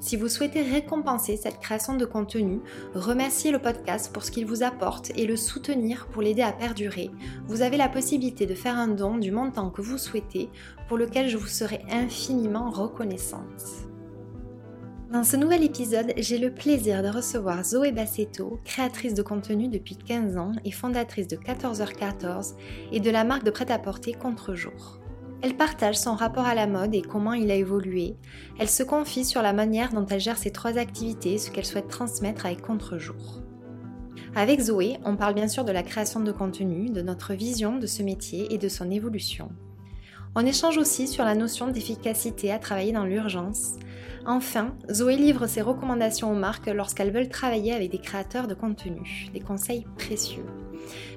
Si vous souhaitez récompenser cette création de contenu, remercier le podcast pour ce qu'il vous apporte et le soutenir pour l'aider à perdurer, vous avez la possibilité de faire un don du montant que vous souhaitez, pour lequel je vous serai infiniment reconnaissante. Dans ce nouvel épisode, j'ai le plaisir de recevoir Zoé Bassetto, créatrice de contenu depuis 15 ans et fondatrice de 14h14 et de la marque de prêt-à-porter Contre-jour. Elle partage son rapport à la mode et comment il a évolué. Elle se confie sur la manière dont elle gère ses trois activités, ce qu'elle souhaite transmettre avec contre-jour. Avec Zoé, on parle bien sûr de la création de contenu, de notre vision de ce métier et de son évolution. On échange aussi sur la notion d'efficacité à travailler dans l'urgence. Enfin, Zoé livre ses recommandations aux marques lorsqu'elles veulent travailler avec des créateurs de contenu, des conseils précieux.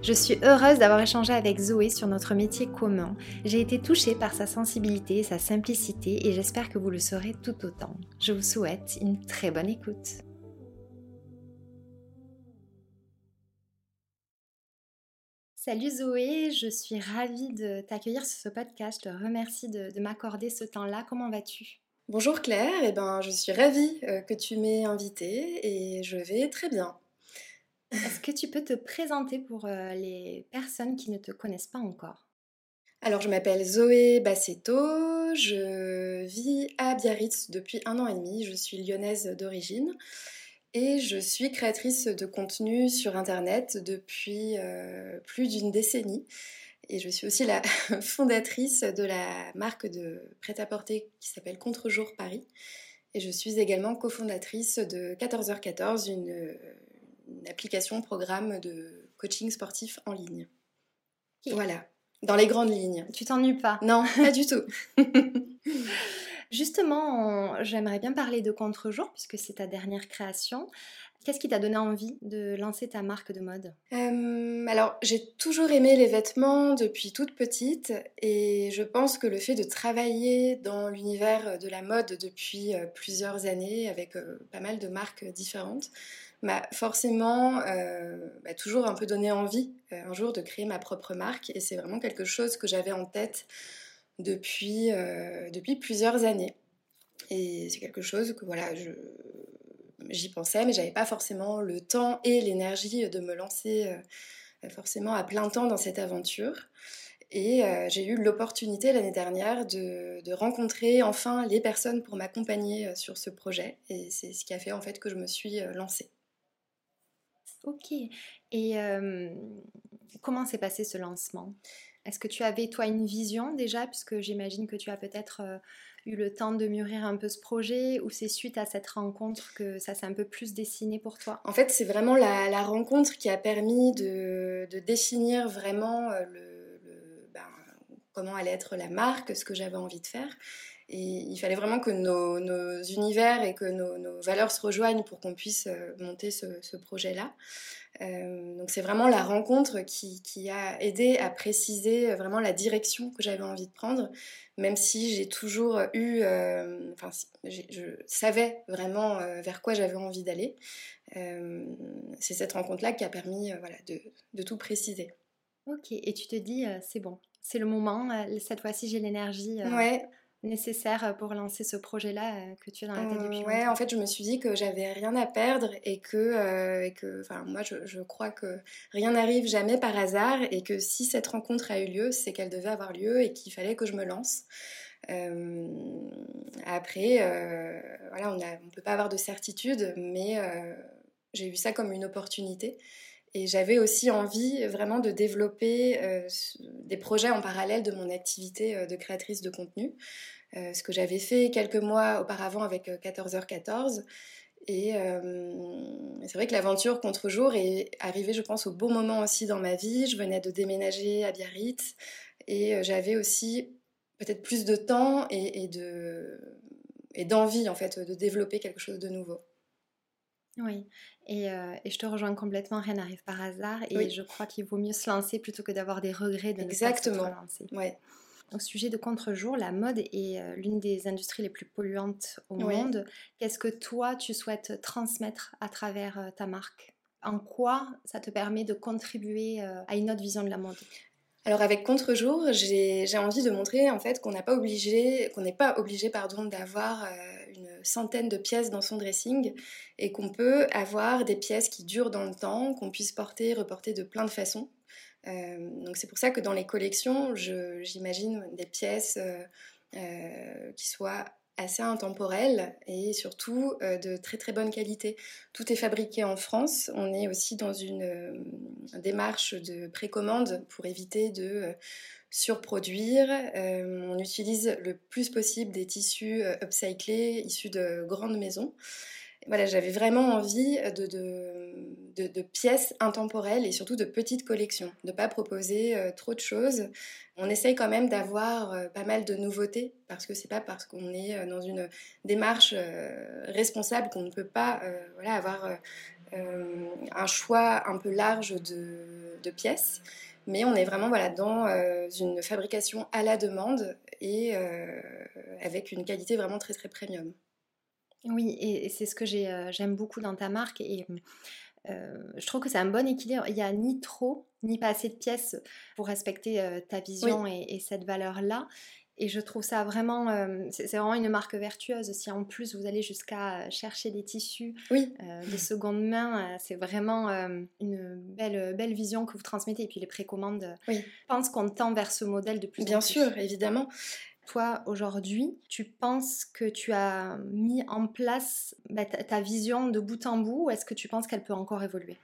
Je suis heureuse d'avoir échangé avec Zoé sur notre métier commun. J'ai été touchée par sa sensibilité, sa simplicité et j'espère que vous le serez tout autant. Je vous souhaite une très bonne écoute. Salut Zoé, je suis ravie de t'accueillir sur ce podcast. Je te remercie de, m'accorder ce temps-là. Comment vas-tu? Bonjour Claire, eh ben, je suis ravie euh, que tu m'aies invitée et je vais très bien. Est-ce que tu peux te présenter pour euh, les personnes qui ne te connaissent pas encore? Alors, je m'appelle Zoé Bassetto, je vis à Biarritz depuis un an et demi, je suis lyonnaise d'origine et je suis créatrice de contenu sur Internet depuis euh, plus d'une décennie. Et je suis aussi la fondatrice de la marque de prêt-à-porter qui s'appelle Contre-jour Paris. Et je suis également cofondatrice de 14h14, une, une application, programme de coaching sportif en ligne. Voilà, dans les grandes lignes. Tu t'ennuies pas Non, pas du tout. Justement, j'aimerais bien parler de Contre-jour, puisque c'est ta dernière création. Qu'est-ce qui t'a donné envie de lancer ta marque de mode? Euh, Alors, j'ai toujours aimé les vêtements depuis toute petite et je pense que le fait de travailler dans l'univers de la mode depuis euh, plusieurs années avec euh, pas mal de marques différentes, m'a forcément euh, toujours un peu donné envie euh, un jour de créer ma propre marque et c'est vraiment quelque chose que j'avais en tête depuis, euh, depuis plusieurs années. Et c'est quelque chose que voilà, j'y pensais, mais j'avais pas forcément le temps et l'énergie de me lancer forcément à plein temps dans cette aventure. Et j'ai eu l'opportunité l'année dernière de, de, rencontrer enfin les personnes pour m'accompagner sur ce projet. Et c'est ce qui a fait en fait que je me suis lancée. Ok. Et comment s'est passé ce lancement? Est-ce que tu avais, toi, une vision déjà, puisque j'imagine que tu as peut-être eu le temps de mûrir un peu ce projet, ou c'est suite à cette rencontre que ça s'est un peu plus dessiné pour toi? En fait, c'est vraiment la, rencontre qui a permis de, définir vraiment le, ben, comment allait être la marque, ce que j'avais envie de faire. Et il fallait vraiment que nos, univers et que nos, valeurs se rejoignent pour qu'on puisse euh, monter ce, projet-là. Euh, donc c'est vraiment la rencontre qui, a aidé à préciser vraiment la direction que j'avais envie de prendre, même si j'ai toujours eu, euh, enfin je savais vraiment vers quoi j'avais envie d'aller. c'est cette rencontre-là qui a permis voilà, de, de, tout préciser. Ok, et tu te dis c'est bon, c'est le moment, cette fois-ci j'ai l'énergie. Ouais, nécessaire pour lancer ce projet-là que tu as dans la tête depuis Ouais, en fait, je me suis dit que j'avais rien à perdre et que, et que enfin, moi, je, je, crois que rien n'arrive jamais par hasard et que si cette rencontre a eu lieu, c'est qu'elle devait avoir lieu et qu'il fallait que je me lance. Euh, après, euh, voilà, on ne peut pas avoir de certitude, mais euh, j'ai vu ça comme une opportunité. Et j'avais aussi envie vraiment de développer des projets en parallèle de mon activité de créatrice de contenu, ce que j'avais fait quelques mois auparavant avec 14h14. Et c'est vrai que l'aventure contre-jour est arrivée, je pense, au bon moment aussi dans ma vie. Je venais de déménager à Biarritz et j'avais aussi peut-être plus de temps et, de et d'envie en fait de développer quelque chose de nouveau. Oui, et, euh, et, je te rejoins complètement, rien n'arrive par hasard et je crois qu'il vaut mieux se lancer plutôt que d'avoir des regrets de Exactement. ne pas se lancer. Ouais. Au sujet de contre-jour, la mode est euh, l'une des industries les plus polluantes au monde. Qu'est-ce que toi, tu souhaites transmettre à travers euh, ta marque? En quoi ça te permet de contribuer à une autre vision de la mode? Alors avec Contre-jour, j'ai envie de montrer en fait qu'on n'est pas obligé, qu'on n'est pas obligé pardon d'avoir euh, une centaine de pièces dans son dressing et qu'on peut avoir des pièces qui durent dans le temps, qu'on puisse porter, reporter de plein de façons. Euh, donc c'est pour ça que dans les collections, j'imagine des pièces euh, qui soient assez intemporel et surtout euh, de très très bonne qualité. Tout est fabriqué en France. On est aussi dans une euh, démarche de précommande pour éviter de euh, surproduire. on utilise le plus possible des tissus upcyclés issus de grandes maisons voilà, j'avais vraiment envie de, de, pièces intemporelles et surtout de petites collections, de ne pas proposer euh, trop de choses. On essaye quand même d'avoir euh, pas mal de nouveautés parce que c'est pas parce qu'on est euh, dans une démarche responsable qu'on ne peut pas voilà, avoir un choix un peu large de, pièces. Mais on est vraiment voilà, dans une fabrication à la demande et avec une qualité vraiment très très premium. Oui, et, c'est ce que euh, j'aime beaucoup dans ta marque. Et euh, je trouve que c'est un bon équilibre. Il n'y a ni trop, ni pas assez de pièces pour respecter euh, ta vision et, cette valeur-là. Et je trouve ça vraiment, c'est vraiment une marque vertueuse. Si en plus vous allez jusqu'à chercher des tissus de seconde main, c'est vraiment une belle, belle vision que vous transmettez. Et puis les précommandes, je pense qu'on tend vers ce modèle de plus Bien en plus. Bien sûr, évidemment toi aujourd'hui, tu penses que tu as mis en place bah, ta, vision de bout en bout ou est-ce que tu penses qu'elle peut encore évoluer?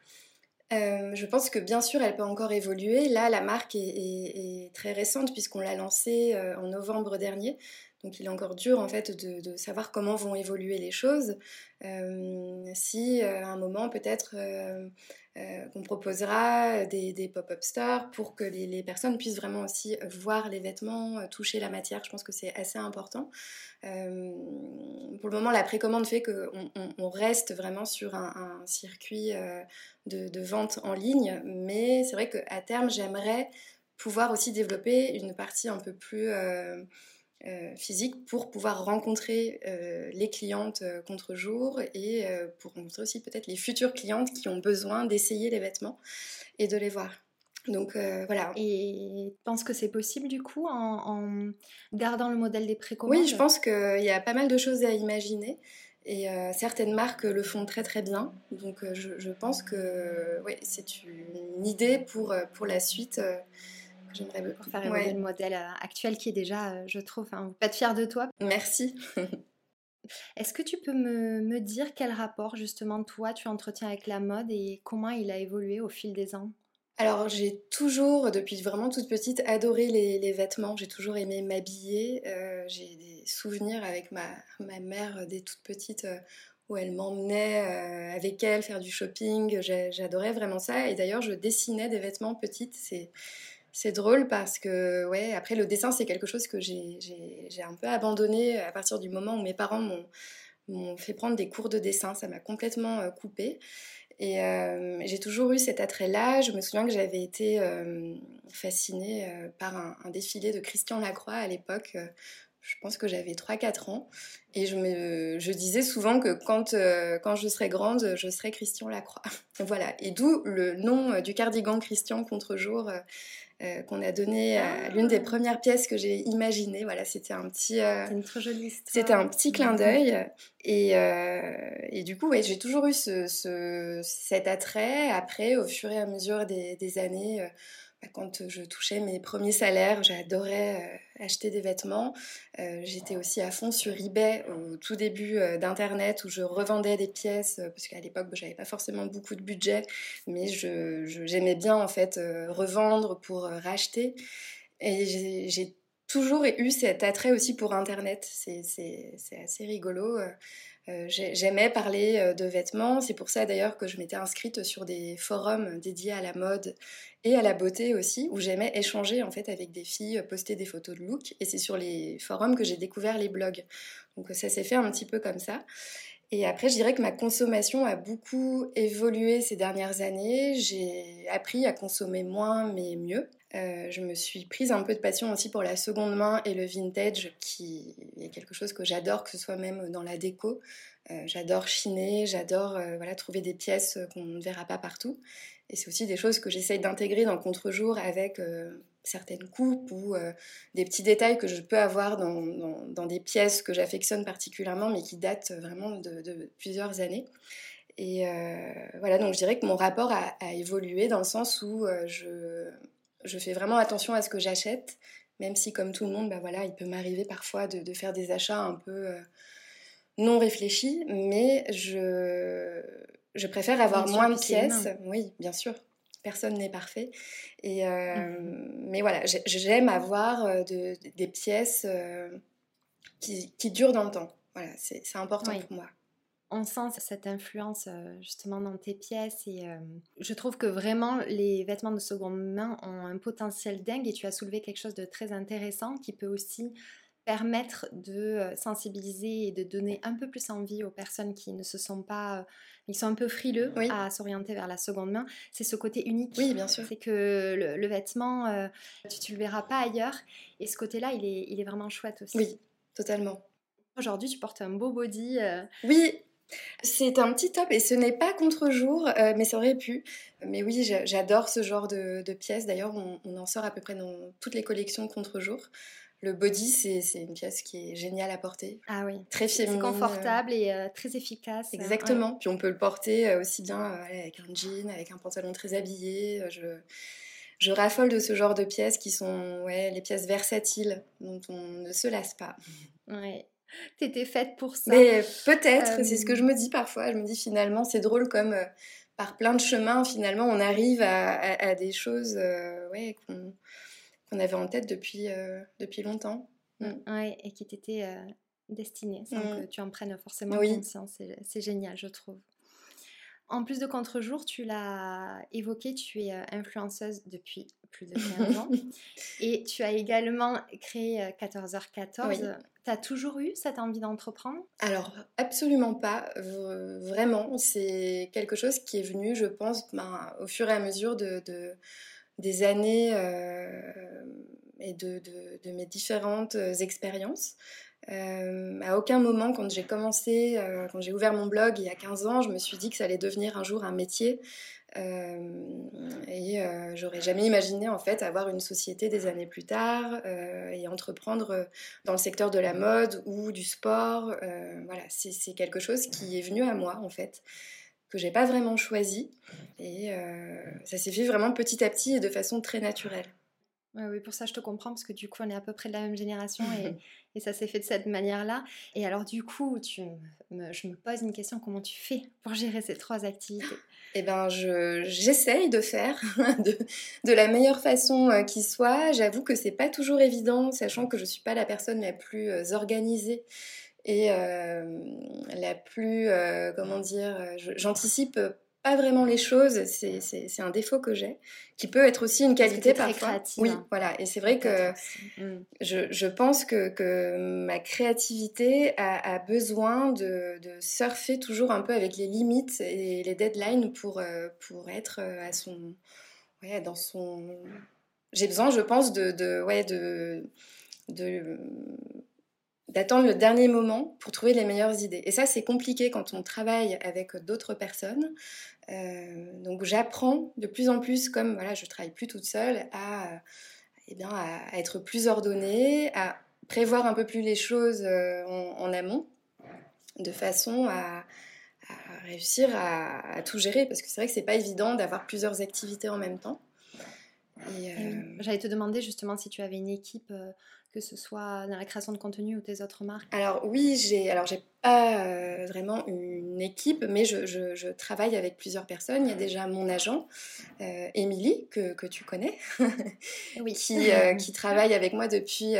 Euh, je pense que bien sûr, elle peut encore évoluer. Là, la marque est, très récente puisqu'on l'a lancée euh, en novembre dernier. Donc il est encore dur en fait de, savoir comment vont évoluer les choses. Euh, si à un moment peut-être euh, qu'on proposera des, pop-up stores pour que les, personnes puissent vraiment aussi voir les vêtements, euh, toucher la matière. Je pense que c'est assez important. Euh, pour le moment, la précommande fait qu'on on, reste vraiment sur un, circuit de, vente en ligne, mais c'est vrai qu'à terme, j'aimerais pouvoir aussi développer une partie un peu plus euh, physique pour pouvoir rencontrer euh, les clientes euh, contre jour et pour rencontrer aussi peut-être les futures clientes qui ont besoin d'essayer les vêtements et de les voir. Donc voilà. Et tu penses que c'est possible du coup en, gardant le modèle des précommandes? Oui, je pense qu'il y a pas mal de choses à imaginer. Et certaines marques le font très très bien. Donc je, pense que ouais, c'est une idée pour, pour la suite j'aimerais beaucoup faire évoluer le modèle euh, actuel qui est déjà, euh, je trouve, hein, pas de fier de toi. Merci. Est-ce que tu peux me, me, dire quel rapport justement toi tu entretiens avec la mode et comment il a évolué au fil des ans? Alors j'ai toujours, depuis vraiment toute petite, adoré les, vêtements. J'ai toujours aimé m'habiller. Euh, j'ai des souvenirs avec ma, ma mère dès toute petite où elle m'emmenait avec elle faire du shopping. J'adorais vraiment ça. Et d'ailleurs je dessinais des vêtements petites. C'est c'est drôle parce que, ouais, après le dessin, c'est quelque chose que j'ai un peu abandonné à partir du moment où mes parents m'ont fait prendre des cours de dessin. Ça m'a complètement euh, coupée. Et euh, j'ai toujours eu cet attrait-là. Je me souviens que j'avais été euh, fascinée par un, défilé de Christian Lacroix à l'époque. je pense que j'avais 3-4 ans. Et je, me, je disais souvent que quand, quand je serais grande, je serais Christian Lacroix. voilà. Et d'où le nom du cardigan Christian contre-jour euh, qu'on a donné à l'une des ah. premières pièces que j'ai imaginées. Voilà, c'était un petit. Euh, une trop jolie C'était un petit clin d'œil. Et, et, du coup, ouais, j'ai toujours eu ce, ce, cet attrait. Après, au fur et à mesure des, des années quand je touchais mes premiers salaires, j'adorais euh, acheter des vêtements. Euh, j'étais aussi à fond sur eBay au tout début euh, d'Internet où je revendais des pièces parce qu'à l'époque, je j'avais pas forcément beaucoup de budget, mais j'aimais bien en fait revendre pour racheter. Et j'ai toujours eu cet attrait aussi pour Internet. C'est assez rigolo. Euh, j'aimais parler euh, de vêtements, c'est pour ça d'ailleurs que je m'étais inscrite sur des forums dédiés à la mode et à la beauté aussi, où j'aimais échanger en fait avec des filles, poster des photos de look, et c'est sur les forums que j'ai découvert les blogs. Donc ça s'est fait un petit peu comme ça. Et après, je dirais que ma consommation a beaucoup évolué ces dernières années. J'ai appris à consommer moins mais mieux. Euh, je me suis prise un peu de passion aussi pour la seconde main et le vintage, qui est quelque chose que j'adore, que ce soit même dans la déco. Euh, j'adore chiner, j'adore euh, voilà, trouver des pièces qu'on ne verra pas partout. Et c'est aussi des choses que j'essaye d'intégrer dans le contre-jour avec certaines coupes ou des petits détails que je peux avoir dans, des pièces que j'affectionne particulièrement, mais qui datent vraiment de, plusieurs années. Et voilà, donc je dirais que mon rapport a, a évolué dans le sens où je je fais vraiment attention à ce que j'achète, même si comme tout le monde, bah voilà, il peut m'arriver parfois de, faire des achats un peu euh, non réfléchis, mais je, je préfère avoir moins de pièces. Oui, bien sûr. Personne n'est parfait. Et, euh, mhm. Mais voilà, j'aime avoir euh, des pièces qui, qui, durent dans le temps. Voilà, c'est important pour moi on sent cette influence euh, justement dans tes pièces et euh, je trouve que vraiment les vêtements de seconde main ont un potentiel dingue et tu as soulevé quelque chose de très intéressant qui peut aussi permettre de euh, sensibiliser et de donner un peu plus envie aux personnes qui ne se sont pas, ils sont un peu frileux à s'orienter vers la seconde main. C'est ce côté unique. Oui, bien sûr. C'est que le, vêtement, tu, ne le verras pas ailleurs. Et ce côté-là, il est, il est vraiment chouette aussi. Oui, totalement. Aujourd'hui, tu portes un beau body. Oui, c'est un petit top et ce n'est pas contre-jour, euh, mais ça aurait pu. Mais oui, j'adore ce genre de, pièces. D'ailleurs, on, en sort à peu près dans toutes les collections contre-jour. Le body, c'est une pièce qui est géniale à porter. Ah oui. Très féminine. confortable et euh, très efficace. Exactement. Puis on peut le porter euh, aussi bien avec un jean, avec un pantalon très habillé. Je, je raffole de ce genre de pièces qui sont ouais, les pièces versatiles dont on ne se lasse pas. Ouais. T'étais faite pour ça. Mais peut-être, c'est ce que je me dis parfois. Je me dis finalement, c'est drôle comme euh, par plein de chemins, finalement, on arrive à, des choses euh, ouais, qu'on avait en tête depuis, euh, depuis longtemps. Mm. Ouais, et qui t'étaient destinées, sans mm. que tu en prennes forcément conscience. C'est génial, je trouve. En plus de contre-jour, tu l'as évoqué, tu es influenceuse depuis plus de 15 ans. et tu as également créé 14h14. Tu as toujours eu cette envie d'entreprendre? Alors, absolument pas. Vraiment, c'est quelque chose qui est venu, je pense, ben, au fur et à mesure de, des années et de, mes différentes expériences. Euh, à aucun moment, quand j'ai commencé, euh, quand j'ai ouvert mon blog il y a 15 ans, je me suis dit que ça allait devenir un jour un métier. Euh, et j'aurais jamais imaginé en fait avoir une société des années plus tard et entreprendre dans le secteur de la mode ou du sport. voilà, c'est quelque chose qui est venu à moi en fait que j'ai pas vraiment choisi et ça s'est fait vraiment petit à petit et de façon très naturelle. Oui, pour ça je te comprends parce que du coup on est à peu près de la même génération et, Et ça s'est fait de cette manière-là. Et alors du coup, tu je me pose une question, comment tu fais pour gérer ces trois activités? Eh bien, j'essaye de faire de, de, la meilleure façon euh, qui soit. J'avoue que c'est pas toujours évident, sachant que je suis pas la personne la plus euh, organisée et euh, la plus, comment dire, j'anticipe pas vraiment les choses, c'est un défaut que j'ai, qui peut être aussi une qualité parfois. oui, hein. voilà. Et c'est vrai que mm. je, je, pense que, que, ma créativité a, a besoin de, de, surfer toujours un peu avec les limites et les deadlines pour, euh, pour être à son. Ouais, dans son. J'ai besoin, je pense, de, de, ouais, de, de d'attendre le dernier moment pour trouver les meilleures idées. Et ça, c'est compliqué quand on travaille avec d'autres personnes. Donc j'apprends de plus en plus, comme voilà, je travaille plus toute seule, à, eh bien, à, être plus ordonnée, à prévoir un peu plus les choses en, amont, de façon à, réussir à, tout gérer, parce que c'est vrai que c'est pas évident d'avoir plusieurs activités en même temps. J'allais te demander justement si tu avais une équipe que ce soit dans la création de contenu ou tes autres marques Alors oui, j'ai alors j'ai pas euh, vraiment une équipe, mais je, travaille avec plusieurs personnes. Il y a déjà mon agent, euh, Émilie, que, tu connais, oui. qui, euh, qui travaille avec moi depuis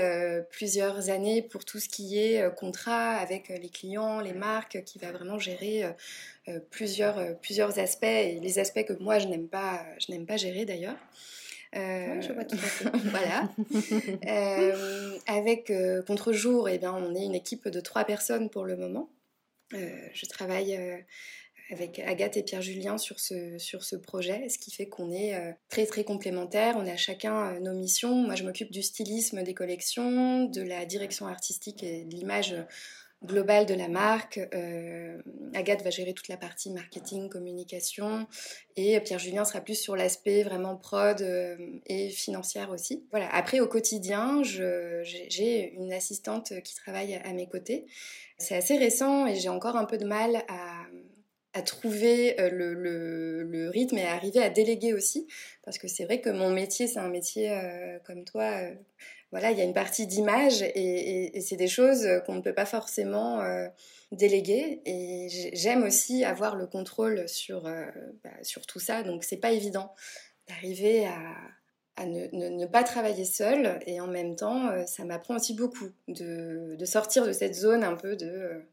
plusieurs années pour tout ce qui est contrat avec les clients, les marques, qui va vraiment gérer plusieurs, plusieurs aspects et les aspects que moi je n'aime pas, je n'aime pas gérer d'ailleurs. Euh, je vois tout à fait. voilà. Euh, avec euh, Contre-jour, eh bien, on est une équipe de trois personnes pour le moment. je travaille avec Agathe et Pierre-Julien sur ce, sur ce projet, ce qui fait qu'on est très très complémentaires. On a chacun nos missions. Moi, je m'occupe du stylisme des collections, de la direction artistique et de l'image globale de la marque. Euh, Agathe va gérer toute la partie marketing, communication et Pierre-Julien sera plus sur l'aspect vraiment prod euh, et financière aussi. Voilà. Après, au quotidien, j'ai une assistante qui travaille à mes côtés. C'est assez récent et j'ai encore un peu de mal à, trouver euh, le, rythme et à arriver à déléguer aussi. Parce que c'est vrai que mon métier, c'est un métier comme toi voilà, il y a une partie d'image et, c'est des choses qu'on ne peut pas forcément euh, déléguer. Et j'aime aussi avoir le contrôle sur, euh, bah, sur tout ça. Donc c'est pas évident d'arriver à, ne, pas travailler seul. Et en même temps, euh, ça m'apprend aussi beaucoup de, sortir de cette zone un peu de,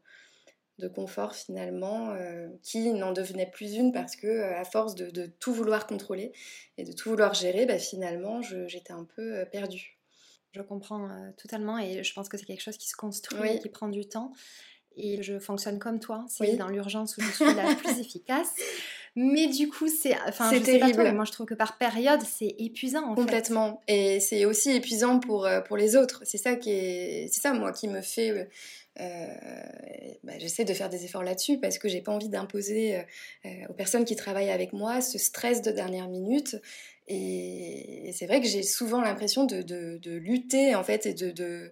de confort finalement, qui n'en devenait plus une parce que à force de, tout vouloir contrôler et de tout vouloir gérer, bah, finalement, j'étais un peu perdue. Je comprends euh, totalement et je pense que c'est quelque chose qui se construit, qui prend du temps. Et je fonctionne comme toi, c'est dans l'urgence où je suis la plus efficace. Mais du coup, c'est enfin, terrible. moi, je trouve que par période, c'est épuisant. En Complètement. Et c'est aussi épuisant pour, euh, pour les autres. C'est ça qui est, c'est ça moi qui me fait. Euh, bah, j'essaie de faire des efforts là-dessus parce que j'ai pas envie d'imposer aux personnes qui travaillent avec moi ce stress de dernière minute. Et, c'est vrai que j'ai souvent l'impression de, de, lutter en fait et de, de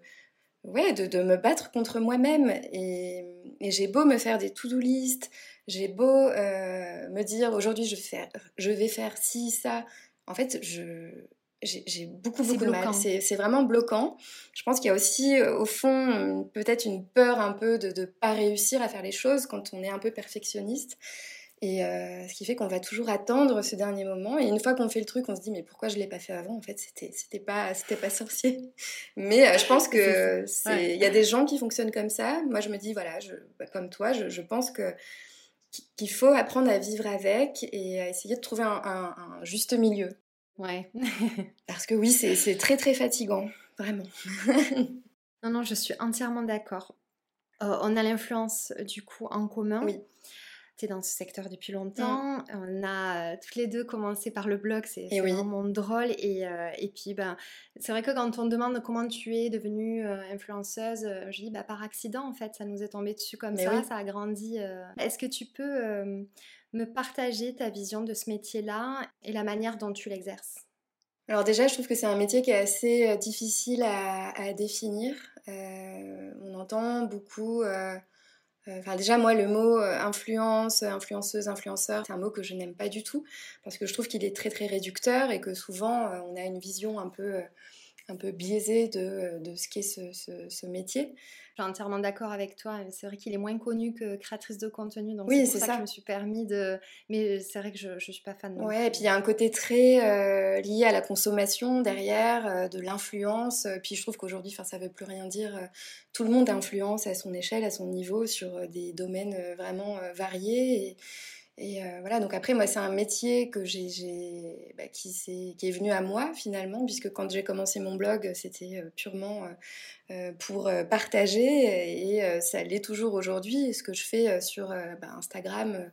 ouais, de, de, me battre contre moi-même. Et, et j'ai beau me faire des to-do list, j'ai beau euh, me dire aujourd'hui je, vais faire, je vais faire ci, ça. En fait, je, j'ai beaucoup, beaucoup de mal. C'est vraiment bloquant. Je pense qu'il y a aussi, euh, au fond, peut-être une peur un peu de ne pas réussir à faire les choses quand on est un peu perfectionniste. Et euh, ce qui fait qu'on va toujours attendre ce dernier moment. Et une fois qu'on fait le truc, on se dit mais pourquoi je l'ai pas fait avant En fait, c'était c'était pas c'était pas sorcier. Mais euh, je pense que il y a des gens qui fonctionnent comme ça. Moi, je me dis voilà, je, bah, comme toi, je, je pense que qu'il faut apprendre à vivre avec et à essayer de trouver un, un, juste milieu. Ouais. Parce que oui, c'est très très fatigant, vraiment. non non, je suis entièrement d'accord. Euh, on a l'influence du coup en commun. Oui dans ce secteur depuis longtemps. Mmh. On a euh, toutes les deux commencé par le blog, c'est vraiment drôle. Et, euh, et puis, ben, c'est vrai que quand on demande comment tu es devenue euh, influenceuse, je dis bah, par accident en fait, ça nous est tombé dessus comme ça, ça a grandi. Est-ce que tu peux me partager ta vision de ce métier-là et la manière dont tu l'exerces? Alors déjà, je trouve que c'est un métier qui est assez difficile à, à définir. on entend beaucoup euh, enfin, déjà, moi, le mot euh, influence, influenceuse, influenceur, c'est un mot que je n'aime pas du tout parce que je trouve qu'il est très très réducteur et que souvent euh, on a une vision un peu, un peu biaisée de, de ce qu'est ce, ce, métier. Je suis entièrement d'accord avec toi. C'est vrai qu'il est moins connu que créatrice de contenu, donc oui, c'est pour ça, que je me suis permis de. Mais c'est vrai que je ne suis pas fan. Ouais, et puis il y a un côté très lié à la consommation derrière, de l'influence. Puis je trouve qu'aujourd'hui, ça ne veut plus rien dire tout le monde influence à son échelle, à son niveau, sur euh, des domaines euh, vraiment euh, variés. Et, voilà, donc après, moi, c'est un métier bah, qui, est, venu à moi finalement, puisque quand j'ai commencé mon blog, c'était purement pour partager, et ça l'est toujours aujourd'hui. Ce que je fais sur bah, Instagram,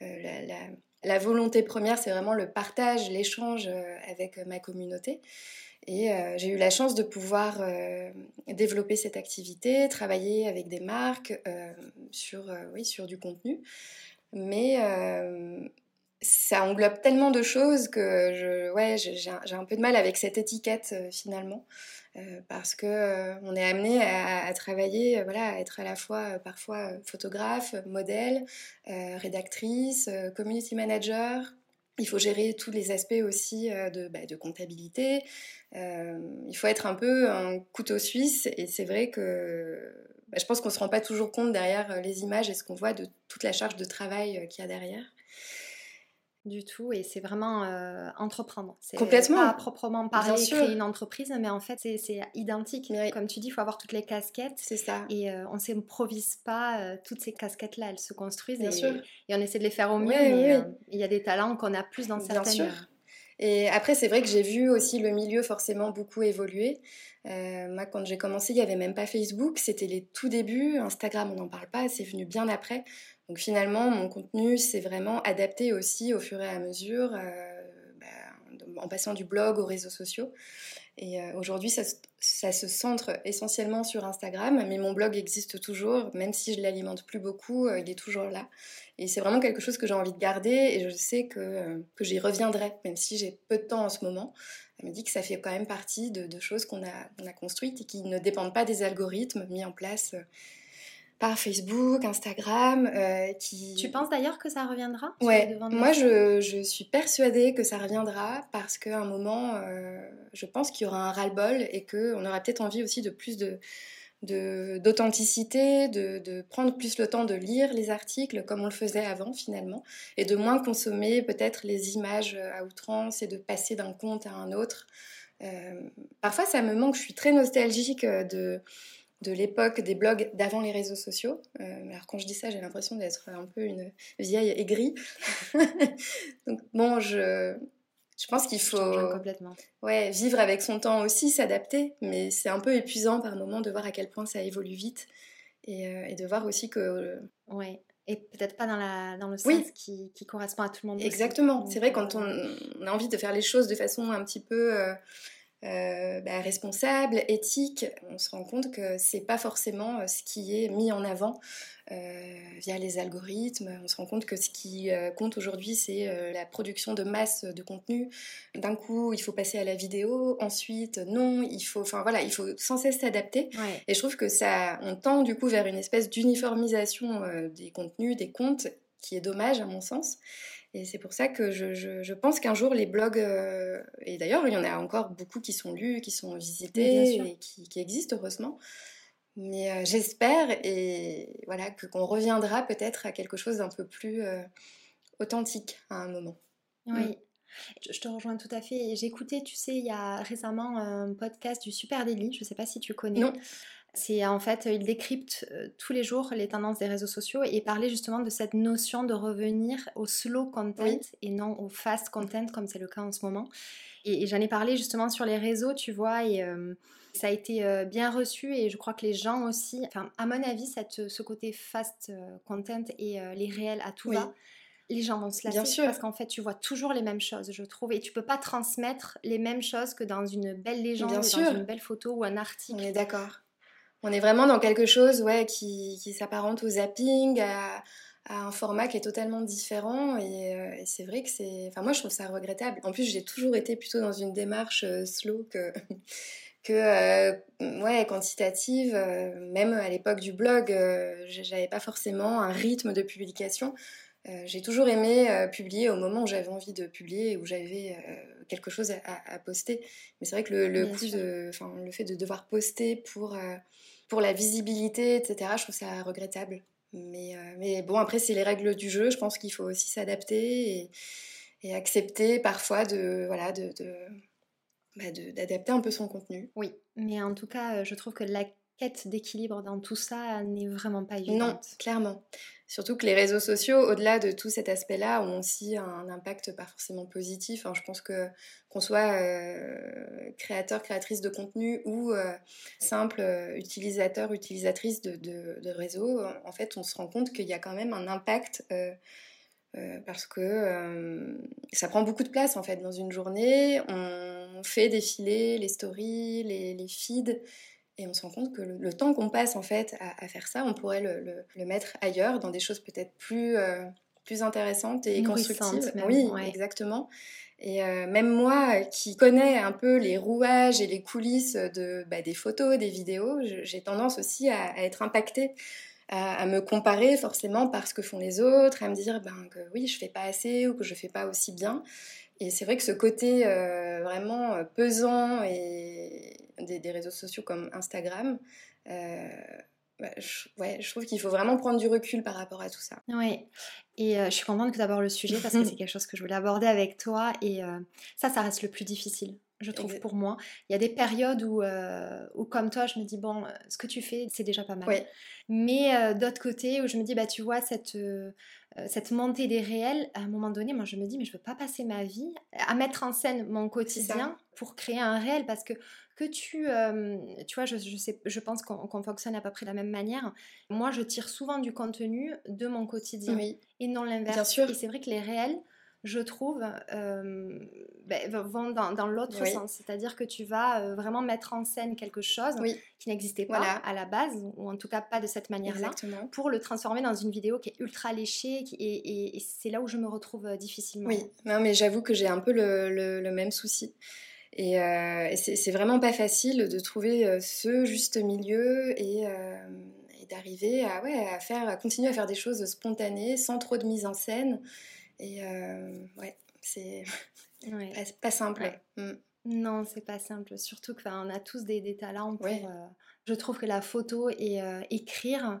la, volonté première, c'est vraiment le partage, l'échange avec ma communauté. Et euh, j'ai eu la chance de pouvoir euh, développer cette activité, travailler avec des marques euh, sur, oui, sur du contenu. Mais ça englobe tellement de choses que j'ai un peu de mal avec cette étiquette finalement. parce que on est amené à, travailler, voilà, à être à la fois parfois photographe, modèle, rédactrice, community manager, il faut gérer tous les aspects aussi euh, de, bah, de comptabilité. Euh, il faut être un peu un couteau suisse et c'est vrai que bah, je pense qu'on ne se rend pas toujours compte derrière euh, les images et ce qu'on voit de toute la charge de travail qu'il y a derrière du tout et c'est vraiment euh, entreprendre. C'est Complètement. Pas proprement parler, créer une entreprise, mais en fait c'est identique. Comme tu dis, il faut avoir toutes les casquettes. C'est ça. Et euh, on ne s'improvise pas euh, toutes ces casquettes-là, elles se construisent et, et, on essaie de les faire au mieux. mais il y a des talents qu'on a plus dans certaines. Bien sûr. Et après, c'est vrai que j'ai vu aussi le milieu forcément beaucoup évoluer. moi, quand j'ai commencé, il n'y avait même pas Facebook, c'était les tout débuts. Instagram, on n'en parle pas, c'est venu bien après. Donc finalement, mon contenu s'est vraiment adapté aussi au fur et à mesure, euh, bah, en passant du blog aux réseaux sociaux. Et euh, aujourd'hui, ça, se centre essentiellement sur Instagram, mais mon blog existe toujours, même si je l'alimente plus beaucoup, euh, il est toujours là. Et c'est vraiment quelque chose que j'ai envie de garder, et je sais que, que j'y reviendrai, même si j'ai peu de temps en ce moment. Elle me dit que ça fait quand même partie de, choses qu'on a, a construites et qui ne dépendent pas des algorithmes mis en place par Facebook, Instagram. Euh, qui... Tu penses d'ailleurs que ça reviendra Ouais, moi je, je, suis persuadée que ça reviendra parce qu'à un moment, euh, je pense qu'il y aura un ras-le-bol et qu'on aura peut-être envie aussi de plus de d'authenticité, de, de, prendre plus le temps de lire les articles comme on le faisait avant finalement, et de moins consommer peut-être les images à outrance et de passer d'un compte à un autre. Euh, parfois ça me manque, je suis très nostalgique de, de l'époque des blogs d'avant les réseaux sociaux. Euh, alors quand je dis ça, j'ai l'impression d'être un peu une vieille aigrie. Donc bon, je, je pense qu'il faut Ouais, vivre avec son temps aussi, s'adapter, mais c'est un peu épuisant par moment de voir à quel point ça évolue vite et, euh, de voir aussi que... Euh, ouais. Et peut-être pas dans, la, dans le sens qui, qui, correspond à tout le monde. Exactement. C'est vrai quand on, on, a envie de faire les choses de façon un petit peu euh, bah, responsable, éthique, on se rend compte que c'est pas forcément euh, ce qui est mis en avant euh, via les algorithmes. On se rend compte que ce qui compte aujourd'hui, c'est la production de masse de contenu. D'un coup, il faut passer à la vidéo. Ensuite, non, il faut, enfin voilà, il faut sans cesse s'adapter. Et je trouve que ça, on tend du coup vers une espèce d'uniformisation des contenus, des comptes, qui est dommage à mon sens. Et c'est pour ça que je, je, pense qu'un jour, les blogs, euh, et d'ailleurs, il y en a encore beaucoup qui sont lus, qui sont visités et qui, qui, existent, heureusement. Mais euh, j'espère et voilà que qu'on reviendra peut-être à quelque chose d'un peu plus euh, authentique à un moment. Oui. Mm. Je te rejoins tout à fait. J'ai écouté, tu sais, il y a récemment un podcast du Super Daily, je ne sais pas si tu connais. Non. C'est en fait, il décrypte tous les jours les tendances des réseaux sociaux et parlait justement de cette notion de revenir au slow content et non au fast content comme c'est le cas en ce moment. Et, j'en ai parlé justement sur les réseaux, tu vois, et euh, ça a été euh, bien reçu et je crois que les gens aussi, enfin, à mon avis, cette, ce côté fast content et les réels à tout va les gens vont se lasser parce qu'en fait tu vois toujours les mêmes choses je trouve et tu peux pas transmettre les mêmes choses que dans une belle légende dans une belle photo ou un article. on est d'accord on est vraiment dans quelque chose ouais, qui, s'apparente au zapping, à, un format qui est totalement différent. Euh, et, c'est vrai que c'est. Enfin, moi, je trouve ça regrettable. En plus, j'ai toujours été plutôt dans une démarche euh, slow que. euh, ouais quantitative même à l'époque du blog j'avais pas forcément un rythme de publication j'ai toujours aimé publier au moment où j'avais envie de publier où j'avais quelque chose à, poster mais c'est vrai que le, le coup de, le fait de devoir poster pour pour la visibilité, etc., je trouve ça regrettable. Mais, euh, mais bon, après, c'est les règles du jeu. Je pense qu'il faut aussi s'adapter et, et, accepter parfois de, voilà, de, bah, d'adapter un peu son contenu. Oui, mais en tout cas, je trouve que la quête d'équilibre dans tout ça n'est vraiment pas évidente. Non, clairement. Surtout que les réseaux sociaux, au-delà de tout cet aspect-là, ont aussi un impact pas forcément positif. je pense que qu'on soit euh, créateur, créatrice de contenu ou euh, simple euh, utilisateur, utilisatrice de, de, réseaux, en fait, on se rend compte qu'il y a quand même un impact parce que ça prend beaucoup de place en fait dans une journée. On fait défiler les stories, les feeds et on se rend compte que le, temps qu'on passe en fait à, faire ça, on pourrait le, mettre ailleurs, dans des choses peut-être plus, euh, plus intéressante et constructive. Oui, exactement. Et euh, même moi, qui connais un peu les rouages et les coulisses de, bah, des photos, des vidéos, j'ai tendance aussi à, être impactée, à, me comparer forcément par ce que font les autres, à me dire ben, que oui, je fais pas assez ou que je fais pas aussi bien. Et c'est vrai que ce côté euh, vraiment pesant et des, des, réseaux sociaux comme Instagram, euh, bah, je, ouais, je trouve qu'il faut vraiment prendre du recul par rapport à tout ça. Oui, et euh, je suis contente que tu abordes le sujet parce que c'est quelque chose que je voulais aborder avec toi. Et euh, ça, ça reste le plus difficile, je trouve, pour moi. Il y a des périodes où, où, comme toi, je me dis, bon, ce que tu fais, c'est déjà pas mal. Mais d'autre côté, où je me dis, bah, tu vois, cette, cette montée des réels, à un moment donné, moi, je me dis, mais je veux pas passer ma vie à mettre en scène mon quotidien pour créer un réel parce que que tu, tu vois, je, je, sais, je pense qu'on fonctionne à peu près de la même manière. Moi, je tire souvent du contenu de mon quotidien et non l'inverse. Et c'est vrai que les réels, je trouve, ben, vont dans, l'autre sens. C'est-à-dire que tu vas vraiment mettre en scène quelque chose qui n'existait pas à la base, ou en tout cas pas de cette manière-là, pour le transformer dans une vidéo qui est ultra léchée. et, c'est là où je me retrouve difficilement. Oui, non, mais j'avoue que j'ai un peu le, le même souci. Et, euh, c'est vraiment pas facile de trouver euh, ce juste milieu et, euh, d'arriver à, ouais, à, faire, à continuer à faire des choses spontanées, sans trop de mise en scène. Et ouais, c'est pas, simple. Mm. Non, c'est pas simple. Surtout qu'on a tous des, des talents pour. je trouve que la photo et écrire,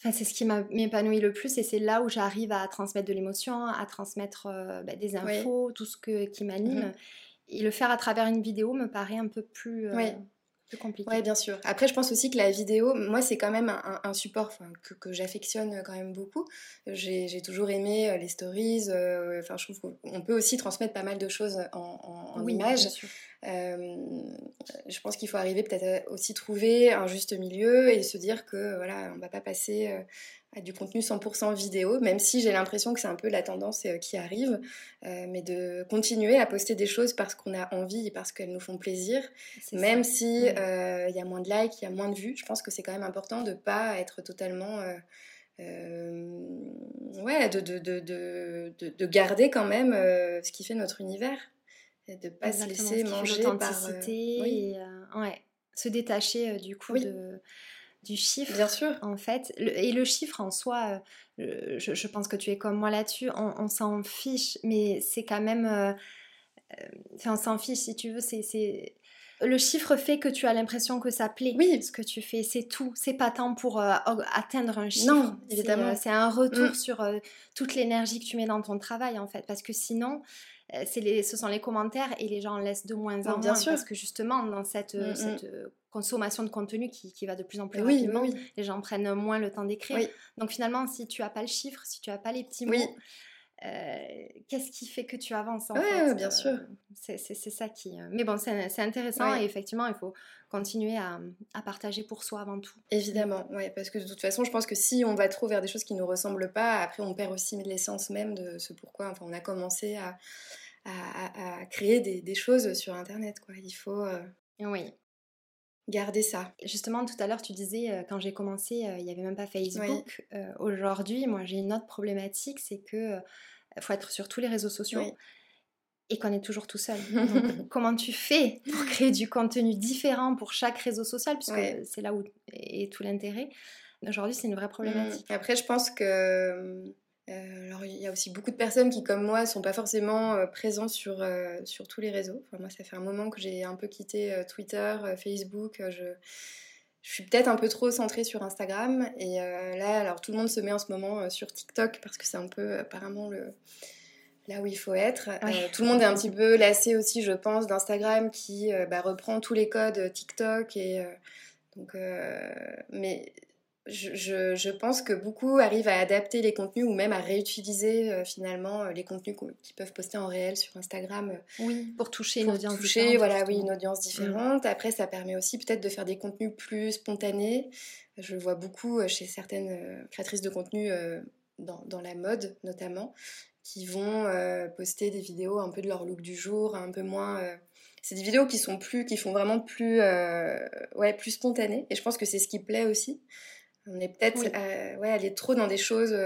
Enfin, c'est ce qui m'épanouit le plus et c'est là où j'arrive à transmettre de l'émotion, à transmettre bah, des infos, tout ce que, qui m'anime. Mm-hmm. Et le faire à travers une vidéo me paraît un peu plus, euh, compliqué. Oui, bien sûr. Après, je pense aussi que la vidéo, moi, c'est quand même un, support que, que j'affectionne quand même beaucoup. J'ai toujours aimé euh, les stories. Euh, enfin, je trouve qu'on peut aussi transmettre pas mal de choses en, en, oui, images. je pense qu'il faut arriver peut-être aussi trouver un juste milieu et se dire que voilà, on va pas passer du contenu 100% vidéo, même si j'ai l'impression que c'est un peu la tendance euh, qui arrive, euh, mais de continuer à poster des choses parce qu'on a envie et parce qu'elles nous font plaisir, même si euh, il y a moins de likes, il y a moins de vues. Je pense que c'est quand même important de pas être totalement ouais, de, de, de, de, garder quand même ce qui fait notre univers. Et de pas se laisser manger par... et, ouais, se détacher du coup de du chiffre. Bien sûr. En fait. et le chiffre en soi, euh, je, pense que tu es comme moi là-dessus, on, s'en fiche, mais c'est quand même. Euh, euh, enfin, on s'en fiche si tu veux, c'est. Le chiffre fait que tu as l'impression que ça plaît. Oui. Ce que tu fais, c'est tout. C'est pas tant pour atteindre un chiffre. Non, évidemment. C'est un retour mm. sur toute l'énergie que tu mets dans ton travail, en fait. Parce que sinon, les, ce sont les commentaires et les gens laissent de moins en moins. Parce que justement, dans cette, mm, mm. cette consommation de contenu qui, qui, va de plus en plus rapidement. Les gens prennent moins le temps d'écrire. Donc finalement, si tu n'as pas le chiffre, si tu n'as pas les petits mots, euh, qu'est-ce qui fait que tu avances en fait bien sûr. Euh, c'est ça qui. Euh, mais bon, c'est intéressant et effectivement, il faut continuer à, à, partager pour soi avant tout. Évidemment, ouais, parce que de toute façon, je pense que si on va trop vers des choses qui ne nous ressemblent pas, après on perd aussi l'essence même de ce pourquoi. Enfin, on a commencé à, à, à créer des, des, choses sur Internet, quoi. Il faut. Oui garder ça. Justement, tout à l'heure, tu disais, euh, quand j'ai commencé, euh, il n'y avait même pas Facebook. Euh, aujourd'hui, moi, j'ai une autre problématique, c'est que faut être sur tous les réseaux sociaux. Et qu'on est toujours tout seul. comment tu fais pour créer du contenu différent pour chaque réseau social, puisque c'est là où est tout l'intérêt Aujourd'hui, c'est une vraie mmh. problématique. Après, je pense que euh, alors, il y a aussi beaucoup de personnes qui, comme moi, ne sont pas forcément euh, présents sur, euh, sur tous les réseaux. Enfin, moi, ça fait un moment que j'ai un peu quitté Twitter, Facebook. Je, je suis peut-être un peu trop centrée sur Instagram. Et là, alors, tout le monde se met en ce moment sur TikTok parce que c'est un peu apparemment le, là où il faut être. tout le monde est un petit peu lassé aussi, je pense, d'Instagram qui bah, reprend tous les codes TikTok. Et, donc, mais je, je, pense que beaucoup arrivent à adapter les contenus ou même à réutiliser euh, finalement euh, les contenus qu'ils peuvent poster en réel sur Instagram. Euh, oui, pour toucher une audience toucher, Voilà, oui, une audience différente. Après, ça permet aussi peut-être de faire des contenus plus spontanés. Je le vois beaucoup chez certaines créatrices de contenu dans, dans, la mode notamment, qui vont poster des vidéos un peu de leur look du jour, un peu moins c'est des vidéos qui sont plus qui font vraiment plus ouais plus spontanées et je pense que c'est ce qui plaît aussi On est peut-être ouais, aller trop dans des choses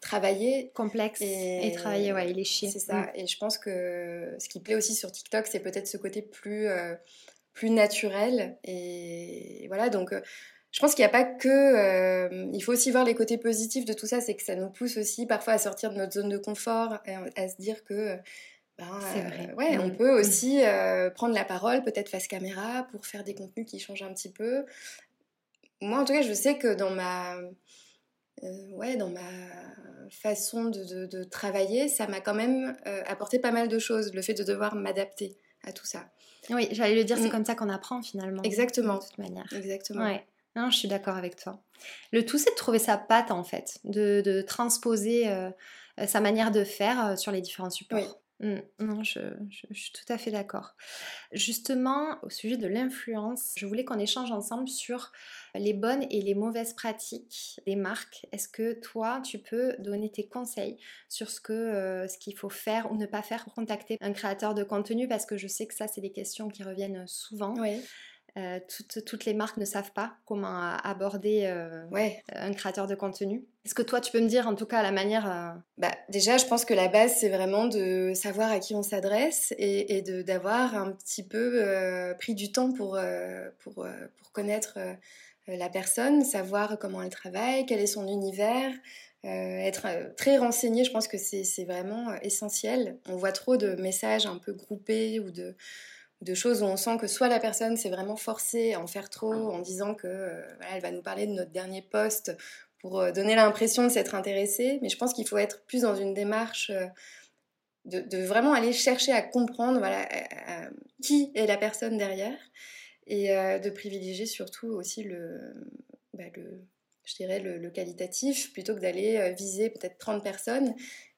travaillées. Complexes et, travaillées, ouais, il est chier. C'est ça. Mm. Et je pense que ce qui plaît aussi sur TikTok, c'est peut-être ce côté plus, plus naturel. Et voilà, donc je pense qu'il n'y a pas que. Euh, il faut aussi voir les côtés positifs de tout ça, c'est que ça nous pousse aussi parfois à sortir de notre zone de confort, et à se dire que. Ben, euh, ouais, on mm. peut mm. aussi euh, prendre la parole, peut-être face caméra, pour faire des contenus qui changent un petit peu. Moi, en tout cas, je sais que dans ma, ouais, dans ma façon de, de travailler, ça m'a quand même apporté pas mal de choses, le fait de devoir m'adapter à tout ça. Oui, j'allais le dire, c'est mm. comme ça qu'on apprend finalement. Exactement. De toute manière. Exactement. Ouais. Non, je suis d'accord avec toi. Le tout, c'est de trouver sa patte, en fait, de, transposer euh, euh, sa manière de faire euh, sur les différents supports. Mmh. Non, je, suis tout à fait d'accord. Justement, au sujet de l'influence, je voulais qu'on échange ensemble sur les bonnes et les mauvaises pratiques des marques. Est-ce que toi, tu peux donner tes conseils sur ce que ce qu'il faut faire ou ne pas faire pour contacter un créateur de contenu? Parce que je sais que ça, c'est des questions qui reviennent souvent. Oui. Euh, toutes, les marques ne savent pas comment aborder euh, un créateur de contenu. Est-ce que toi, tu peux me dire en tout cas la manière euh, bah, Déjà, je pense que la base, c'est vraiment de savoir à qui on s'adresse et, et d'avoir un petit peu pris du temps pour, pour, pour connaître la personne, savoir comment elle travaille, quel est son univers. être très renseigné, je pense que c'est vraiment essentiel. On voit trop de messages un peu groupés ou de, de choses où on sent que soit la personne s'est vraiment forcée à en faire trop en disant que euh, elle va nous parler de notre dernier poste pour euh, donner l'impression de s'être intéressée, mais je pense qu'il faut être plus dans une démarche euh, de, vraiment aller chercher à comprendre voilà, qui est la personne derrière et de privilégier surtout aussi le, bah, le je dirais le, qualitatif plutôt que d'aller viser peut-être 30 personnes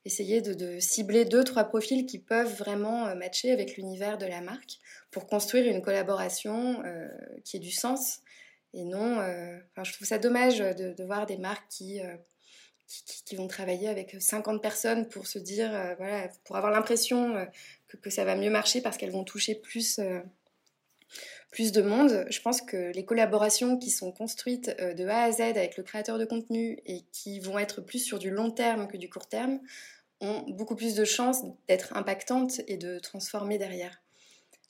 essayer de, cibler deux, trois profils qui peuvent vraiment matcher avec l'univers de la marque pour construire une collaboration euh, qui ait du sens et non. Euh, je trouve ça dommage de, voir des marques euh, qui, qui, vont travailler avec 50 personnes pour se dire, voilà, pour avoir l'impression que, que, ça va mieux marcher parce qu'elles vont toucher plus, plus de monde. Je pense que les collaborations qui sont construites de A à Z avec le créateur de contenu et qui vont être plus sur du long terme que du court terme ont beaucoup plus de chances d'être impactantes et de transformer derrière.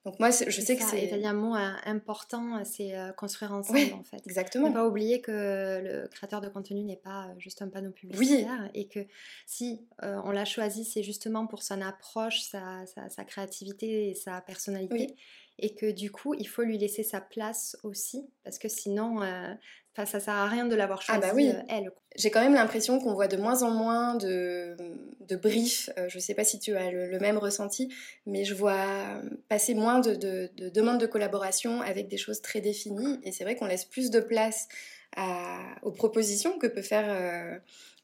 Donc moi, je sais que c'est... Un mot euh, important, euh, c'est euh, construire ensemble en fait. Exactement. Ne pas oublier que le créateur de contenu n'est pas juste un panneau publicitaire et que si on l'a choisi, c'est justement pour son approche, sa, sa, créativité et sa personnalité. Et que du coup, il faut lui laisser sa place aussi, parce que sinon, ça ça sert à rien de l'avoir choisi ah bah oui. elle. J'ai quand même l'impression qu'on voit de moins en moins de, de briefs. je ne sais pas si tu as le, même ressenti, mais je vois passer moins de, de, demandes de collaboration avec des choses très définies. Et c'est vrai qu'on laisse plus de place à, aux propositions que peut faire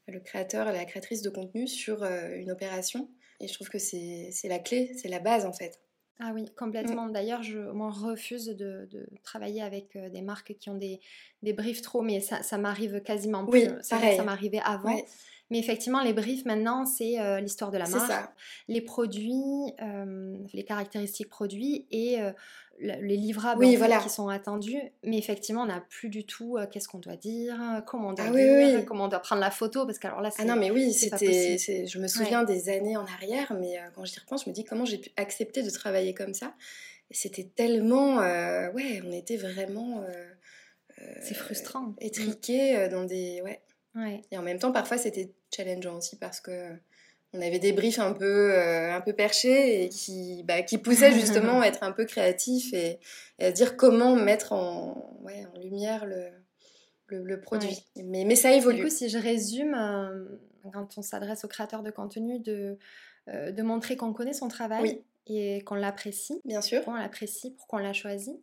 le créateur et la créatrice de contenu sur une opération. Et je trouve que c'est la clé, c'est la base en fait. Ah oui, complètement. D'ailleurs, je moi, refuse de, travailler avec des marques qui ont des, des briefs trop, mais ça, ça m'arrive quasiment plus. Oui, pareil. Ça m'arrivait avant. Mais effectivement, les briefs maintenant, c'est l'histoire de la marque, les produits, les caractéristiques produits et les livrables qui sont attendus. Mais effectivement, on n'a plus du tout qu'est-ce qu'on doit dire, comment on doit ah dire, comment on doit prendre la photo. Parce qu'alors là, Ah non, mais oui, c'était. Je me souviens des années en arrière, mais quand j'y repense, je me dis comment j'ai pu accepter de travailler comme ça. C'était tellement. ouais, on était vraiment. c'est frustrant. Mmh. Étriqué dans des. Ouais. Et en même temps, parfois, c'était challengeant aussi parce que on avait des briefs un peu, euh, un peu perchés et qui, bah, qui poussaient justement à être un peu créatif et, à dire comment mettre en, ouais, en lumière le, le, produit. Mais, mais ça évolue. Du coup, si je résume, euh, quand on s'adresse au créateur de contenu, de, euh, de montrer qu'on connaît son travail et qu'on l'apprécie. Bien sûr. Qu'on l'apprécie, pourquoi on l'a choisi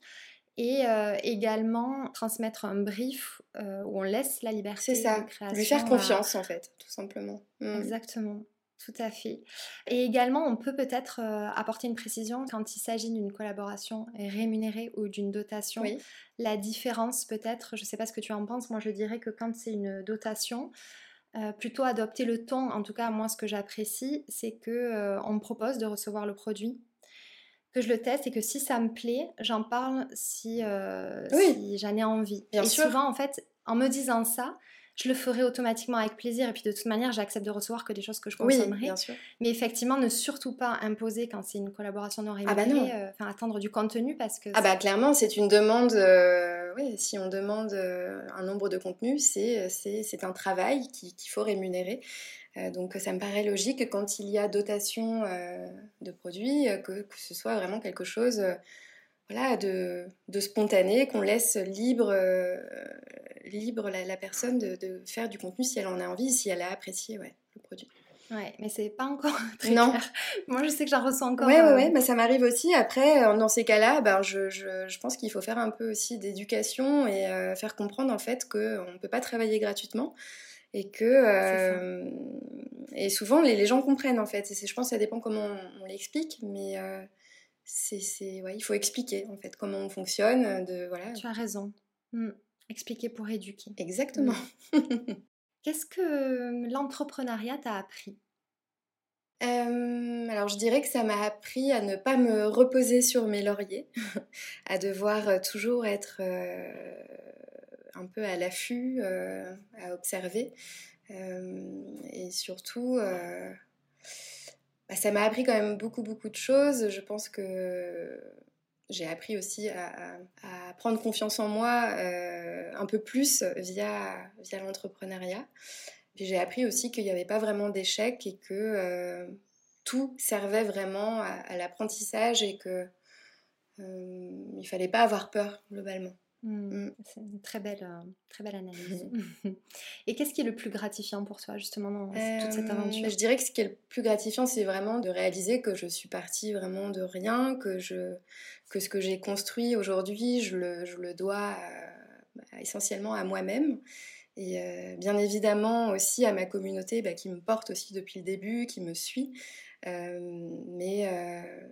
et euh, également transmettre un brief euh, où on laisse la liberté C'est ça, lui faire confiance en fait, tout simplement. Mm. Exactement, tout à fait. Et également, on peut peut-être euh, apporter une précision quand il s'agit d'une collaboration rémunérée ou d'une dotation. La différence peut-être, je ne sais pas ce que tu en penses, moi je dirais que quand c'est une dotation, plutôt adopter le ton, en tout cas moi ce que j'apprécie, c'est que on me propose de recevoir le produit que je le teste et que si ça me plaît, j'en parle si, euh, si j'en ai envie. Bien et sûr. souvent, en fait, en me disant ça, je le ferai automatiquement avec plaisir. Et puis de toute manière, j'accepte de recevoir que des choses que je consommerai. Oui, bien sûr. Mais effectivement, ne surtout pas imposer quand c'est une collaboration non Ah bah rémunérée, non. euh, enfin attendre du contenu parce que Ah bah clairement, c'est une demande. euh, oui, si on demande euh, un nombre de contenus, c'est un travail qui- qu'il faut rémunérer. Euh, donc ça me paraît logique que quand il y a dotation euh, de produits, euh, que, que ce soit vraiment quelque chose voilà, de, de spontané, qu'on laisse libre, libre la, la personne de, de faire du contenu si elle en a envie, si elle a apprécié ouais, le produit. Ouais, mais c'est pas encore très Non. clair. Moi, je sais que j'en reçois encore. Ouais, ouais, ouais, bah, ça m'arrive aussi. Après, dans ces cas-là, ben, je, je, je pense qu'il faut faire un peu aussi d'éducation et euh, faire comprendre en fait qu'on ne peut pas travailler gratuitement. Et que. euh, et souvent, les, les gens comprennent en fait. Et je pense que ça dépend comment on, on l'explique, mais euh, c'est, ouais, il faut expliquer en fait comment on fonctionne. De, voilà. Tu as raison. Hmm. Expliquer pour éduquer. Exactement. Qu'est-ce que l'entrepreneuriat t'a appris? Euh, alors je dirais que ça m'a appris à ne pas me reposer sur mes lauriers, à devoir euh, toujours être euh, un peu à l'affût, euh, à observer. Euh, et surtout, euh, bah, ça m'a appris quand même beaucoup, beaucoup de choses. Je pense que j'ai appris aussi à, prendre confiance en moi un peu plus via, l'entrepreneuriat. Puis j'ai appris aussi qu'il n'y avait pas vraiment d'échec et que tout servait vraiment à, l'apprentissage et que euh, fallait pas avoir peur globalement. Hmm. Mm. C'est une très belle, euh, très belle analyse. Et qu'est-ce qui est le plus gratifiant pour toi, justement, dans toute cette Euh, aventure? Je dirais que ce qui est le plus gratifiant, c'est vraiment de réaliser que je suis partie vraiment de rien, que, je, que ce que j'ai construit aujourd'hui, je le, je le dois à- bah, essentiellement à moi-même. Et euh, bien évidemment aussi à ma communauté bah, qui me porte aussi depuis le début, qui me suit. Euh, mais euh,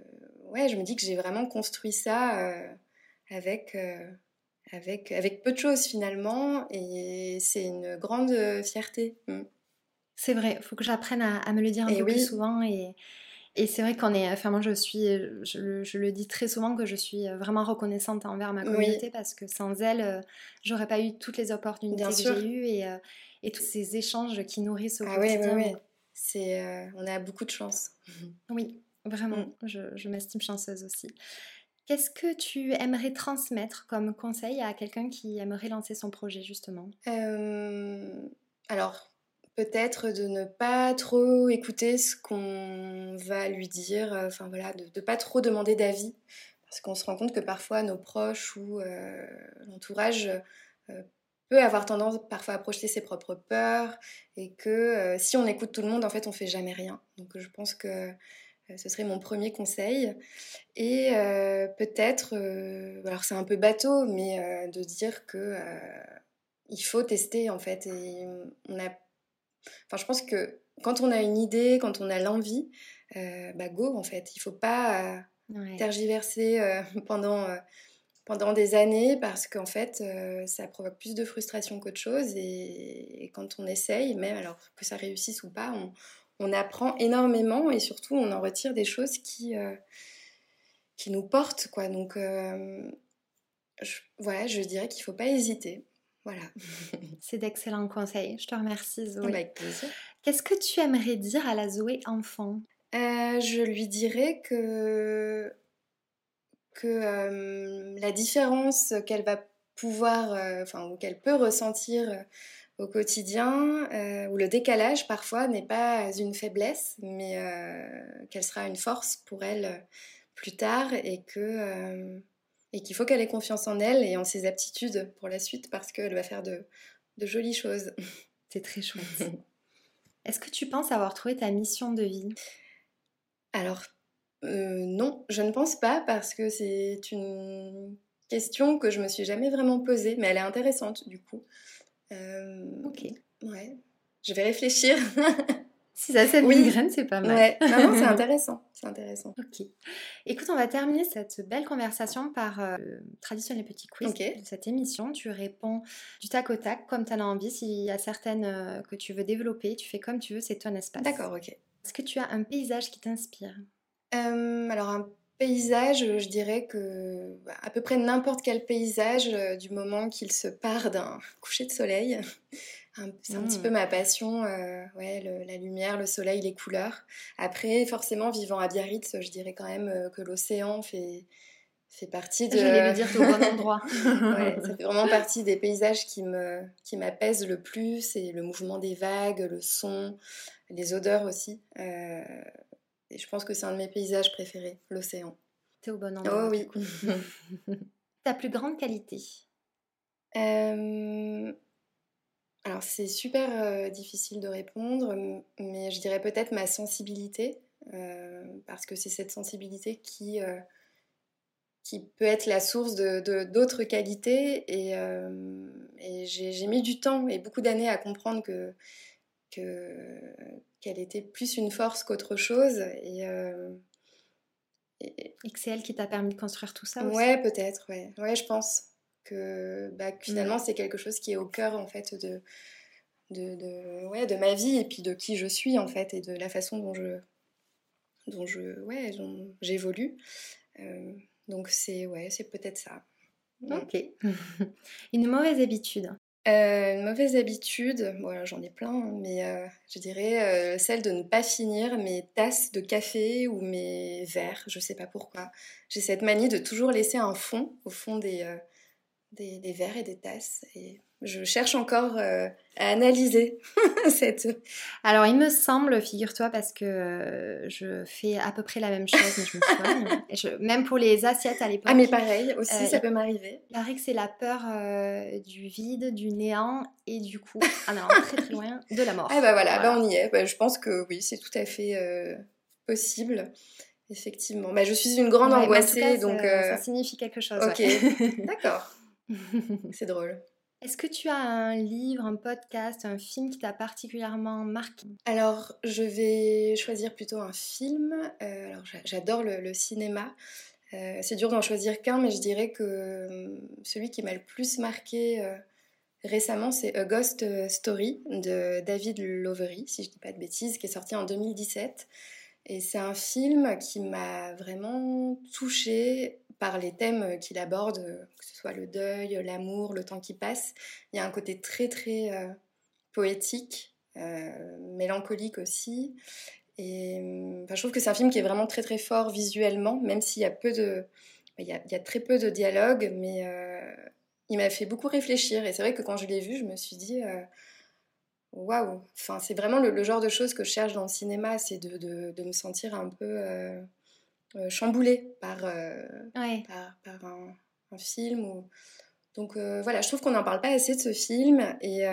ouais, je me dis que j'ai vraiment construit ça euh, avec, euh, avec, avec peu de choses finalement. Et c'est une grande fierté. Mm. C'est vrai, il faut que j'apprenne à, à me le dire un Et peu oui. plus souvent. Et, et c'est vrai qu'on est. Enfin, moi, je suis. Je, le- je le dis très souvent que je suis vraiment reconnaissante envers ma Oui. communauté parce que sans elle, euh, j'aurais pas eu toutes les opportunités Bien que j'ai eues et, euh, et tous ces échanges qui nourrissent au Ah oui, oui, quotidien. oui. C'est, euh, on a beaucoup de chance. Oui, vraiment, Mm. je, je m'estime chanceuse aussi. Qu'est-ce que tu aimerais transmettre comme conseil à quelqu'un qui aimerait lancer son projet, justement? Euh, alors, peut-être de ne pas trop écouter ce qu'on va lui dire, euh, enfin voilà, de ne pas trop demander d'avis, parce qu'on se rend compte que parfois nos proches ou euh, l'entourage peut avoir tendance parfois à projeter ses propres peurs, et que si on écoute tout le monde, en fait, on fait jamais rien. Donc je pense que ce serait mon premier conseil. Et euh, peut-être, euh, alors c'est un peu bateau, mais euh, de dire que euh, il faut tester en fait. Et on a, enfin, je pense que quand on a une idée, quand on a l'envie, euh, bah go en fait. Il faut pas euh, Ouais. tergiverser euh, pendant euh, pendant des années parce qu'en fait euh, ça provoque plus de frustration qu'autre chose. Et, et quand on essaye, même alors que ça réussisse ou pas, on, on apprend énormément et surtout on en retire des choses qui euh, qui nous portent quoi. Donc euh, je, voilà, je dirais qu'il faut pas hésiter. Voilà. C'est d'excellents conseils. Je te remercie, Zoé. Bah, avec plaisir. Qu'est-ce que tu aimerais dire à la Zoé enfant? Euh, je lui dirais que, que la différence qu'elle va pouvoir, enfin, ou qu'elle peut ressentir au quotidien, euh, ou le décalage parfois n'est pas une faiblesse, mais euh, qu'elle sera une force pour elle euh, plus tard et que euh, et qu'il faut qu'elle ait confiance en elle et en ses aptitudes pour la suite parce qu'elle va faire de, de jolies choses. C'est très chouette. Est-ce que tu penses avoir trouvé ta mission de vie? Alors, non, je ne pense pas parce que c'est une question que je me suis jamais vraiment posée, mais elle est intéressante du coup. Euh, Ok. Ouais, je vais réfléchir. Si ça c'est Oui. migraine, c'est pas mal. ouais, non, non, c'est intéressant, c'est intéressant. Ok. Écoute, on va terminer cette belle conversation par euh, le traditionnel petit quiz de cette émission. Tu réponds du tac au tac, comme tu en as envie. S'il y a certaines euh, que tu veux développer, tu fais comme tu veux, c'est ton espace. D'accord, ok. Est-ce que tu as un paysage qui t'inspire? Euh, alors un paysage, je dirais que bah, à peu près n'importe quel paysage, euh, du moment qu'il se part d'un coucher de soleil, c'est un petit peu mmh. ma passion, euh, ouais, la lumière, le soleil, les couleurs. Après, forcément, vivant à Biarritz, je dirais quand même euh, que l'océan fait, fait partie de... J'allais le dire au bon endroit. ouais, ça fait vraiment partie des paysages qui me qui m'apaisent le plus, et le mouvement des vagues, le son, les odeurs aussi. Euh, et je pense que c'est un de mes paysages préférés, l'océan. T'es au bon endroit. Oh oui. Ta plus grande qualité? Euh... Alors c'est super euh, difficile de répondre, mais je dirais peut-être ma sensibilité, euh, parce que c'est cette sensibilité qui, qui peut être la source de, d'autres qualités. Et, et j'ai, mis du temps et beaucoup d'années à comprendre que, que, qu'elle était plus une force qu'autre chose. Et, et, que c'est elle qui t'a permis de construire tout ça aussi. Ouais, peut-être, ouais. ouais, je pense que, bah, finalement c'est quelque chose qui est au cœur en fait de, de, ouais, de ma vie et puis de qui je suis en fait et de la façon dont je dont je ouais j'évolue euh, donc c'est ouais c'est peut-être ça ok une mauvaise habitude euh, une mauvaise habitude, voilà, j'en ai plein, hein, mais euh, je dirais celle de ne pas finir mes tasses de café ou mes verres, je sais pas pourquoi. J'ai cette manie de toujours laisser un fond au fond des, des, verres et des tasses. Et je cherche encore euh, à analyser cette. Alors, il me semble, figure-toi, parce que euh, je fais à peu près la même chose, mais je me souviens. même pour les assiettes à l'époque. Ah, mais pareil, aussi, euh, ça peut m'arriver. Il paraît que c'est la peur du vide, du néant et du coup, ah non, très très loin, de la mort. Ah, bah voilà, Bah, on y est. Bah, je pense que oui, c'est tout à fait possible. Effectivement. Bah, je suis une grande angoissée, donc. Ça, ça, signifie quelque chose. Ok, d'accord. C'est drôle. Est-ce que tu as un livre, un podcast, un film qui t'a particulièrement marqué? Alors, je vais choisir plutôt un film. Euh, alors, j'adore le, cinéma. Euh, c'est dur d'en choisir qu'un, mais je dirais que hum, celui qui m'a le plus marqué euh, récemment, c'est A Ghost Story de David Lowery, si je ne dis pas de bêtises, qui est sorti en 2017. Et c'est un film qui m'a vraiment touchée par les thèmes qu'il aborde, que ce soit le deuil, l'amour, le temps qui passe. Il y a un côté très très euh, poétique, euh, mélancolique aussi. Et je trouve que c'est un film qui est vraiment très très fort visuellement, même s'il y a peu de, il y a, très peu de dialogue, mais euh, il m'a fait beaucoup réfléchir. Et c'est vrai que quand je l'ai vu, je me suis dit, waouh, enfin c'est vraiment le, genre de choses que je cherche dans le cinéma, c'est de, de, de, me sentir un peu euh, chamboulée par, euh, par, un, film. Ou... Donc euh, voilà, je trouve qu'on n'en parle pas assez de ce film et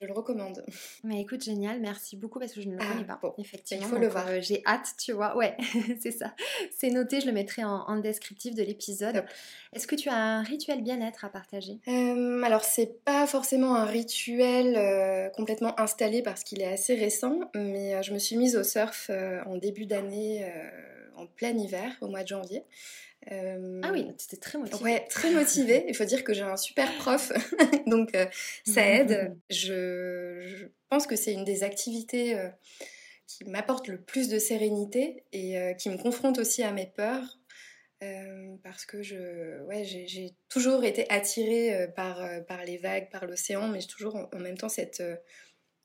je le recommande. Mais écoute, génial, merci beaucoup parce que je ne le connais ah, pas. effectivement, il faut le voir. J'ai hâte, tu vois. Ouais, c'est ça. C'est noté, je le mettrai en, descriptif de l'épisode. Est-ce que tu as un rituel bien-être à partager? Euh, Alors, c'est pas forcément un rituel complètement installé parce qu'il est assez récent, mais je me suis mise au surf en début d'année en plein hiver, au mois de janvier. Euh, ah oui, tu étais très motivée. Ouais, très motivée. Il faut dire que j'ai un super prof, donc euh, ça aide. Je, pense que c'est une des activités euh, qui m'apporte le plus de sérénité et qui me confronte aussi à mes peurs. parce que je, ouais, j'ai toujours été attirée par, par les vagues, par l'océan, mais j'ai toujours en, même temps cette,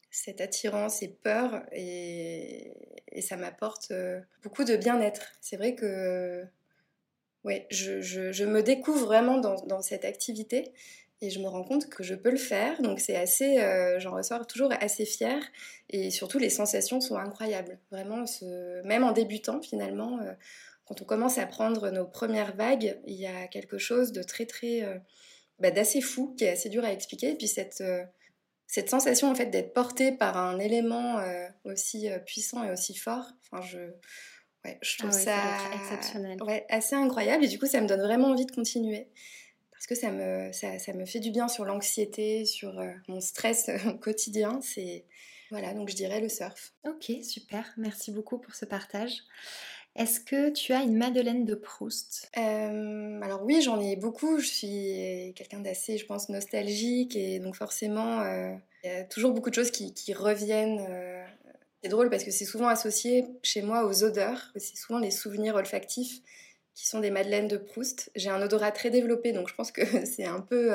cette attirance et peur et, ça m'apporte beaucoup de bien-être. C'est vrai que ouais, je, me découvre vraiment dans, cette activité et je me rends compte que je peux le faire. Donc c'est assez, euh, j'en ressors toujours assez fière et surtout les sensations sont incroyables. Vraiment, même en débutant finalement, euh, quand on commence à prendre nos premières vagues, il y a quelque chose de très très bah, d'assez fou qui est assez dur à expliquer. Et puis cette cette sensation en fait d'être porté par un élément euh, aussi euh, puissant et aussi fort, enfin je, ouais, je trouve ah ça, exceptionnel. Ouais, assez incroyable et du coup ça me donne vraiment envie de continuer parce que ça me, ça, ça me fait du bien sur l'anxiété, sur euh, mon stress quotidien. C'est voilà donc je dirais le surf. Ok super, merci beaucoup pour ce partage. Est-ce que tu as une Madeleine de Proust? Euh, Alors oui, j'en ai beaucoup. Je suis quelqu'un d'assez, je pense, nostalgique et donc forcément, euh, il y a toujours beaucoup de choses qui, reviennent. Euh. C'est drôle parce que c'est souvent associé chez moi aux odeurs. C'est souvent les souvenirs olfactifs qui sont des madeleines de Proust. J'ai un odorat très développé, donc je pense que c'est un peu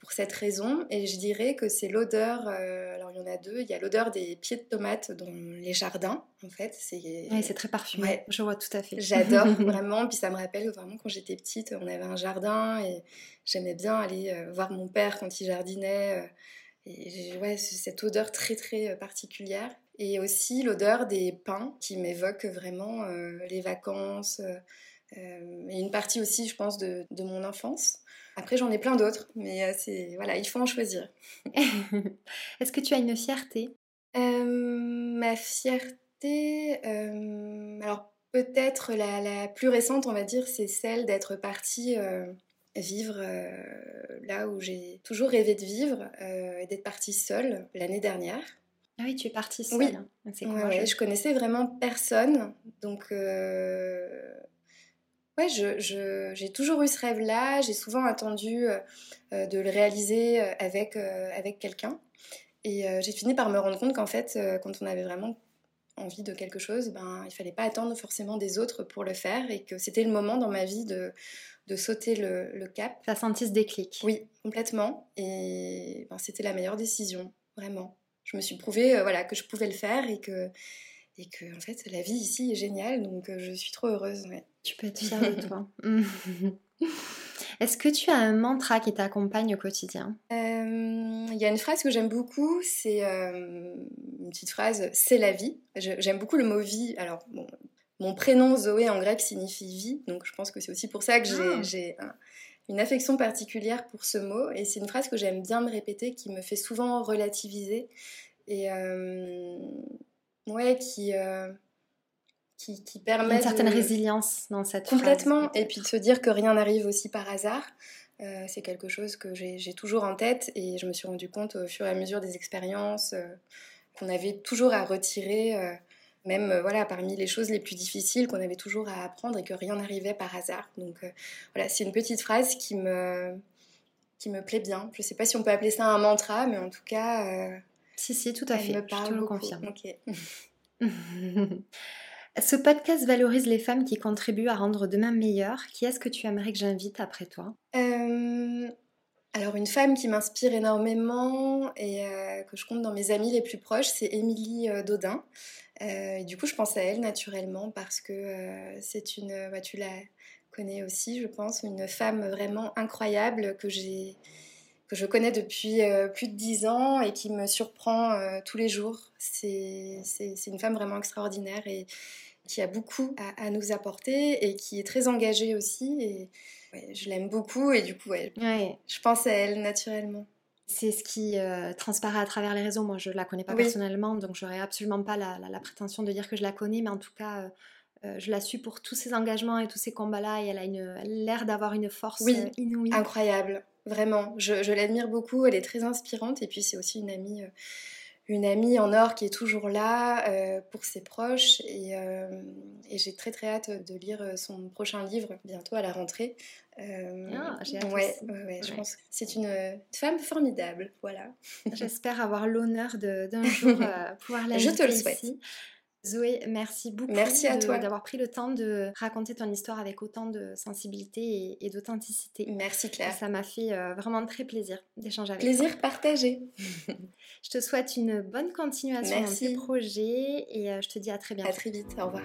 pour cette raison. Et je dirais que c'est l'odeur, euh, alors il y en a deux, il y a l'odeur des pieds de tomates dans les jardins, en fait. C'est c'est très parfumé, je vois tout à fait. J'adore vraiment, puis ça me rappelle vraiment quand j'étais petite, on avait un jardin et j'aimais bien aller euh, voir mon père quand il jardinait. Euh, et ouais, cette odeur très très particulière. Et aussi l'odeur des pins qui m'évoque vraiment les vacances. et une partie aussi, je pense, de, de mon enfance. Après, j'en ai plein d'autres, mais euh, c'est voilà, il faut en choisir. Est-ce que tu as une fierté? Euh, Ma fierté, euh, alors peut-être la, plus récente, on va dire, c'est celle d'être partie vivre là où j'ai toujours rêvé de vivre et d'être partie seule l'année dernière. Ah oui, tu es partie seule. Oui, c'est ouais, je connaissais vraiment personne, donc Ouais, j'ai toujours eu ce rêve-là. J'ai souvent attendu euh, euh, de le réaliser euh, avec, avec quelqu'un. Et j'ai fini par me rendre compte qu'en fait, quand on avait vraiment envie de quelque chose, ben, il fallait pas attendre forcément des autres pour le faire et que c'était le moment dans ma vie de, de sauter le, le cap. Ça senti ce déclic Oui, complètement. Et ben, c'était la meilleure décision, vraiment. Je me suis prouvé voilà, que je pouvais le faire et que, et que en fait, la vie ici est géniale, donc je suis trop heureuse. Ouais. Tu peux être fière de toi. Est-ce que tu as un mantra qui t'accompagne au quotidien? Euh, Il y a une phrase que j'aime beaucoup, c'est euh, une petite phrase c'est la vie. J'aime beaucoup le mot vie. Alors, mon prénom Zoé en grec signifie vie, donc je pense que c'est aussi pour ça que j'ai ah. Une affection particulière pour ce mot. Et c'est une phrase que j'aime bien me répéter, qui me fait souvent relativiser. Et euh, ouais, qui qui, qui permet une certaine résilience dans cette complètement et puis de se dire que rien n'arrive aussi par hasard euh, c'est quelque chose que j'ai toujours en tête et je me suis rendu compte au fur et à mesure des expériences euh, qu'on avait toujours à retirer euh, même voilà parmi les choses les plus difficiles qu'on avait toujours à apprendre et que rien n'arrivait par hasard. Donc voilà c'est une petite phrase qui me qui me plaît bien. Je sais pas si on peut appeler ça un mantra mais en tout cas si si tout à fait. me parle je te le confirme. Ok. Ce podcast valorise les femmes qui contribuent à rendre demain meilleur. Qui est-ce que tu aimerais que j'invite après toi? Euh, Alors une femme qui m'inspire énormément et euh, que je compte dans mes amies les plus proches, c'est Émilie euh, et du coup, je pense à elle naturellement parce que c'est une, bah, tu la connais aussi, je pense, une femme vraiment incroyable que j'ai que je connais depuis plus de dix ans et qui me surprend tous les jours. C'est une femme vraiment extraordinaire et, qui a beaucoup à, nous apporter et qui est très engagée aussi. Et je l'aime beaucoup et du coup, ouais, je pense à elle naturellement. C'est ce qui euh, transparaît à travers les réseaux. Moi, je la connais pas personnellement, donc j'aurais absolument pas la, la, prétention de dire que je la connais, mais en tout cas, euh, euh, je la suis pour tous ses engagements et tous ses combats-là, et elle a l'air d'avoir une force inouïe. Incroyable, vraiment. Je, je l'admire beaucoup. Elle est très inspirante, et puis c'est aussi une amie une amie en or qui est toujours là pour ses proches et, j'ai très très hâte de lire son prochain livre bientôt à la rentrée. Euh, ah, hâte ouais, je pense c'est une femme formidable, voilà. J'espère avoir l'honneur d'un jour pouvoir la Je te le souhaite. Zoé, merci beaucoup merci à toi d'avoir pris le temps de raconter ton histoire avec autant de sensibilité et, d'authenticité. Merci Claire. Ça m'a fait euh, vraiment très plaisir d'échanger avec toi. Plaisir partagé. je te souhaite une bonne continuation dans tes projets et euh, je te dis à très bientôt. À très vite, au revoir.